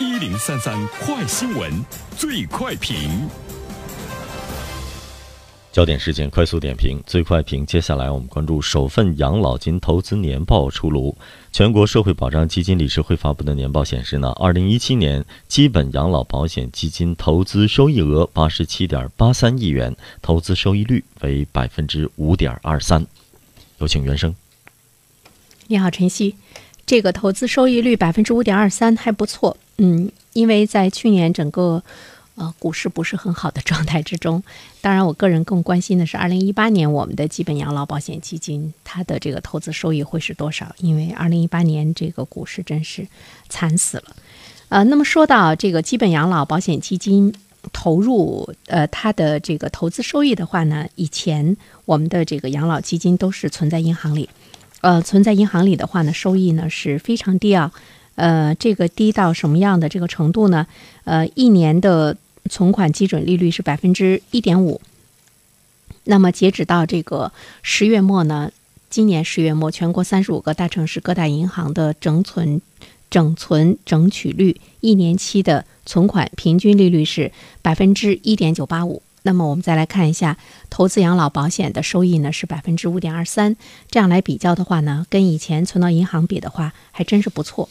一零三三快新闻，最快评。焦点事件快速点评，最快评。接下来我们关注首份养老金投资年报出炉。全国社会保障基金理事会发布的年报显示呢，二零一七年基本养老保险基金投资收益额八十七点八三亿元，投资收益率为百分之五点二三。有请原生。你好，晨曦。这个投资收益率百分之五点二三还不错。嗯，因为在去年整个。呃，股市不是很好的状态之中，当然，我个人更关心的是二零一八年我们的基本养老保险基金它的这个投资收益会是多少？因为二零一八年这个股市真是惨死了。呃，那么说到这个基本养老保险基金投入，呃，它的这个投资收益的话呢，以前我们的这个养老基金都是存在银行里，呃，存在银行里的话呢，收益呢是非常低啊。呃，这个低到什么样的这个程度呢？呃，一年的。存款基准利率是百分之一点五。那么截止到这个十月末呢，今年十月末，全国三十五个大城市各大银行的整存、整存整取率，一年期的存款平均利率是百分之一点九八五。那么我们再来看一下投资养老保险的收益呢，是百分之五点二三。这样来比较的话呢，跟以前存到银行比的话，还真是不错。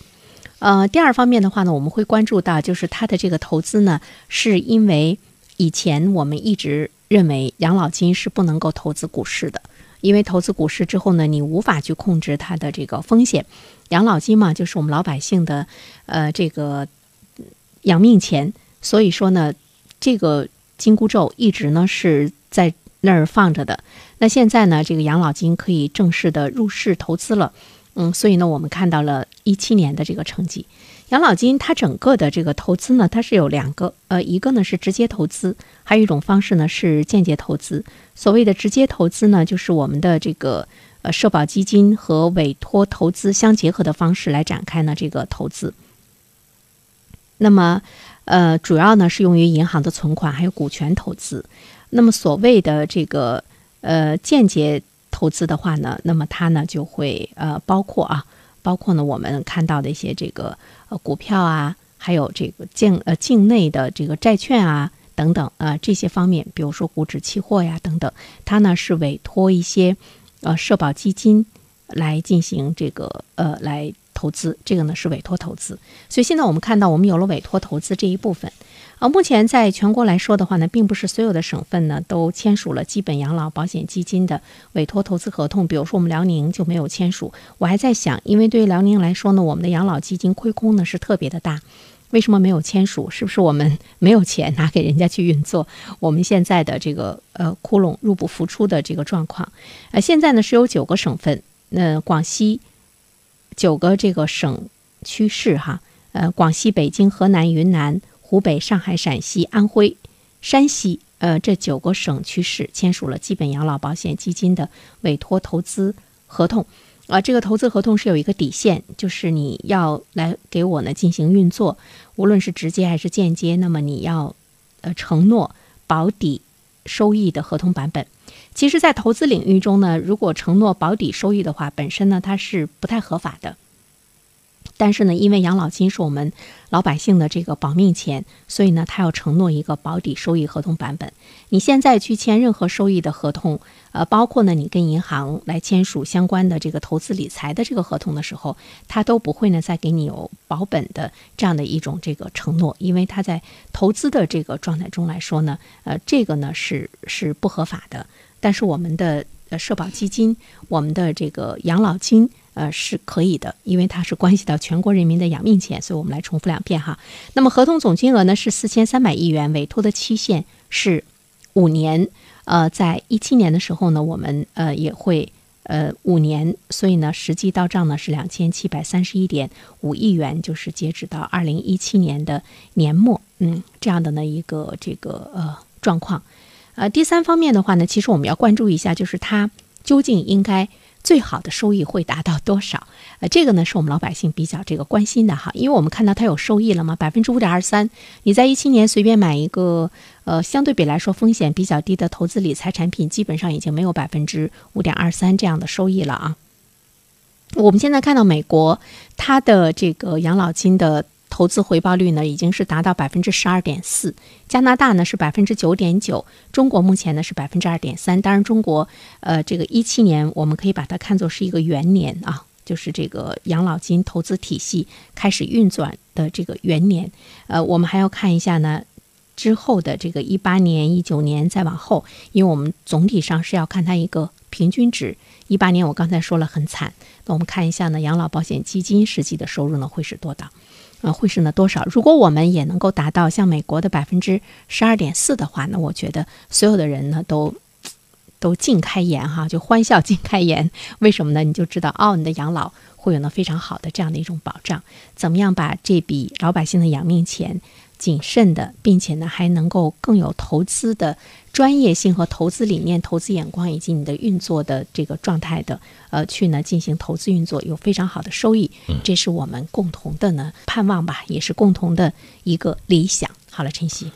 呃，第二方面的话呢，我们会关注到，就是它的这个投资呢，是因为以前我们一直认为养老金是不能够投资股市的，因为投资股市之后呢，你无法去控制它的这个风险。养老金嘛，就是我们老百姓的呃这个养命钱，所以说呢，这个金箍咒一直呢是在那儿放着的。那现在呢，这个养老金可以正式的入市投资了。嗯，所以呢，我们看到了一七年的这个成绩，养老金它整个的这个投资呢，它是有两个，呃，一个呢是直接投资，还有一种方式呢是间接投资。所谓的直接投资呢，就是我们的这个呃社保基金和委托投资相结合的方式来展开呢这个投资。那么，呃，主要呢是用于银行的存款还有股权投资。那么所谓的这个呃间接。投资的话呢，那么它呢就会呃包括啊，包括呢我们看到的一些这个呃股票啊，还有这个境呃境内的这个债券啊等等啊这些方面，比如说股指期货呀等等，它呢是委托一些呃社保基金来进行这个呃来投资，这个呢是委托投资。所以现在我们看到我们有了委托投资这一部分。啊，目前在全国来说的话呢，并不是所有的省份呢都签署了基本养老保险基金的委托投资合同。比如说我们辽宁就没有签署。我还在想，因为对于辽宁来说呢，我们的养老基金亏空呢是特别的大，为什么没有签署？是不是我们没有钱拿给人家去运作？我们现在的这个呃窟窿入不敷出的这个状况。呃，现在呢是有九个省份，那广西九个这个省区市哈，呃，广西、北京、河南、云南。湖北、上海、陕西、安徽、山西，呃，这九个省区市签署了基本养老保险基金的委托投资合同，啊，这个投资合同是有一个底线，就是你要来给我呢进行运作，无论是直接还是间接，那么你要呃承诺保底收益的合同版本。其实，在投资领域中呢，如果承诺保底收益的话，本身呢它是不太合法的。但是呢，因为养老金是我们老百姓的这个保命钱，所以呢，他要承诺一个保底收益合同版本。你现在去签任何收益的合同，呃，包括呢，你跟银行来签署相关的这个投资理财的这个合同的时候，他都不会呢再给你有保本的这样的一种这个承诺，因为他在投资的这个状态中来说呢，呃，这个呢是是不合法的。但是我们的呃社保基金，我们的这个养老金。呃，是可以的，因为它是关系到全国人民的养命钱，所以我们来重复两遍哈。那么合同总金额呢是四千三百亿元，委托的期限是五年。呃，在一七年的时候呢，我们呃也会呃五年，所以呢实际到账呢是两千七百三十一点五亿元，就是截止到二零一七年的年末，嗯，这样的呢一个这个呃状况。呃，第三方面的话呢，其实我们要关注一下，就是它究竟应该。最好的收益会达到多少？呃，这个呢是我们老百姓比较这个关心的哈，因为我们看到它有收益了吗？百分之五点二三，你在一七年随便买一个，呃，相对比来说风险比较低的投资理财产品，基本上已经没有百分之五点二三这样的收益了啊。我们现在看到美国，它的这个养老金的投资回报率呢已经是达到百分之十二点四，加拿大呢是百分之九点九，中国目前呢是百分之二点三。当然，中国呃这个一七年我们可以把它看作是一个元年啊，就是这个养老金投资体系开始运转的这个元年。呃，我们还要看一下呢。之后的这个一八年、一九年再往后，因为我们总体上是要看它一个平均值。一八年我刚才说了很惨，那我们看一下呢，养老保险基金实际的收入呢会是多大？呃，会是呢多少？如果我们也能够达到像美国的百分之十二点四的话，那我觉得所有的人呢都都尽开颜哈，就欢笑尽开颜。为什么呢？你就知道哦，你的养老会有呢非常好的这样的一种保障。怎么样把这笔老百姓的养命钱？谨慎的，并且呢，还能够更有投资的专业性和投资理念、投资眼光，以及你的运作的这个状态的，呃，去呢进行投资运作，有非常好的收益，这是我们共同的呢盼望吧，也是共同的一个理想。好了，晨曦。